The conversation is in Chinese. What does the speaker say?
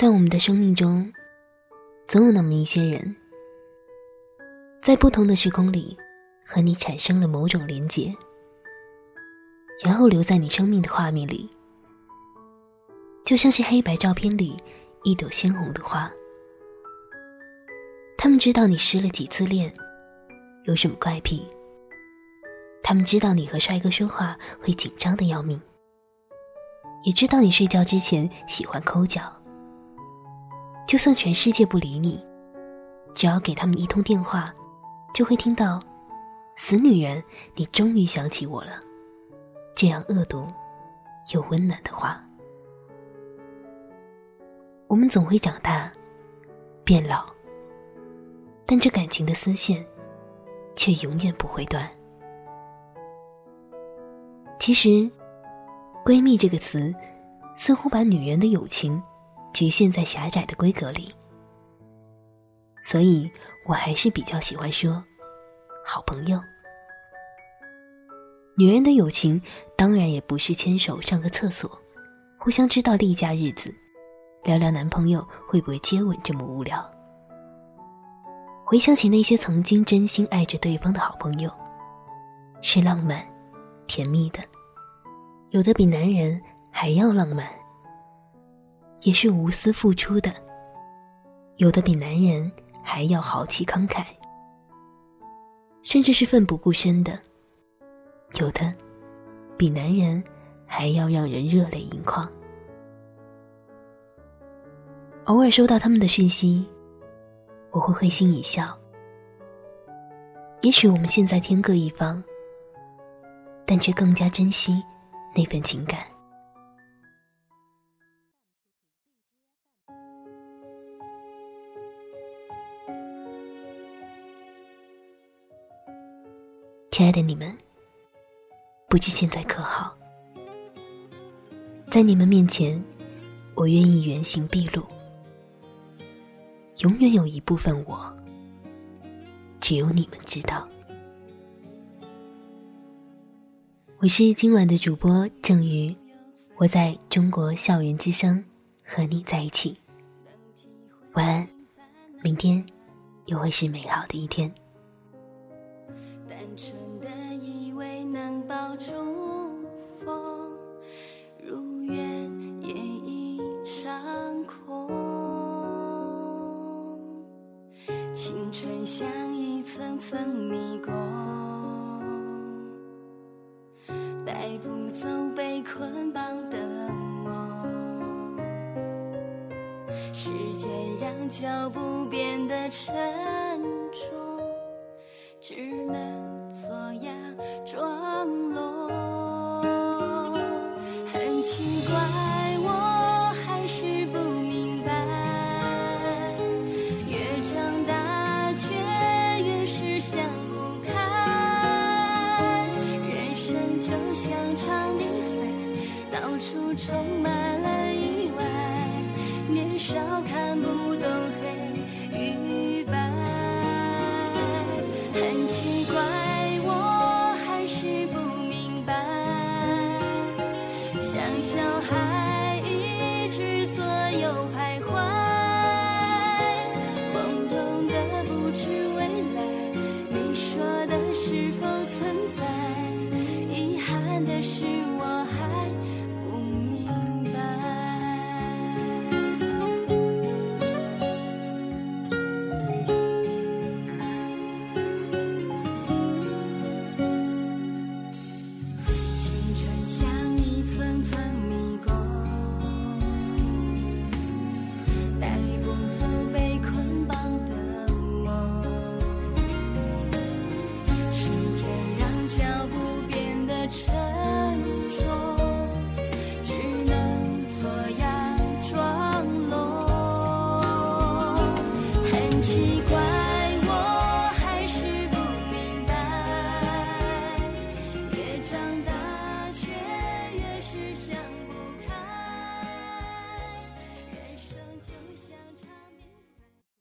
在我们的生命中，总有那么一些人，在不同的时空里和你产生了某种连结，然后留在你生命的画面里，就像是黑白照片里一朵鲜红的花。他们知道你失了几次恋，有什么怪癖。他们知道你和帅哥说话会紧张的要命，也知道你睡觉之前喜欢抠脚。就算全世界不理你，只要给他们一通电话，就会听到“死女人，你终于想起我了”这样恶毒又温暖的话。我们总会长大，变老。但这感情的丝线，却永远不会断。其实，“闺蜜”这个词，似乎把女人的友情局限在狭窄的规格里，所以我还是比较喜欢说“好朋友”。女人的友情，当然也不是牵手上个厕所，互相知道例假日子，聊聊男朋友会不会接吻这么无聊。回想起那些曾经真心爱着对方的好朋友，是浪漫、甜蜜的；有的比男人还要浪漫，也是无私付出的；有的比男人还要豪气慷慨，甚至是奋不顾身的；有的比男人还要让人热泪盈眶。偶尔收到他们的讯息。我会会心一笑。也许我们现在天各一方，但却更加珍惜那份情感。亲爱的你们，不知现在可好？在你们面前，我愿意原形毕露。永远有一部分我，只有你们知道。我是今晚的主播郑宇，我在中国校园之声和你在一起。晚安，明天又会是美好的一天。单纯不走被捆绑的梦。时间让脚步变得沉重，只能到处充满了意外，年少看不懂黑与白，很奇怪，我还是不明白，像小孩一直左右徘徊，懵懂的不知未来，你说的是否存在？遗憾的是。奇怪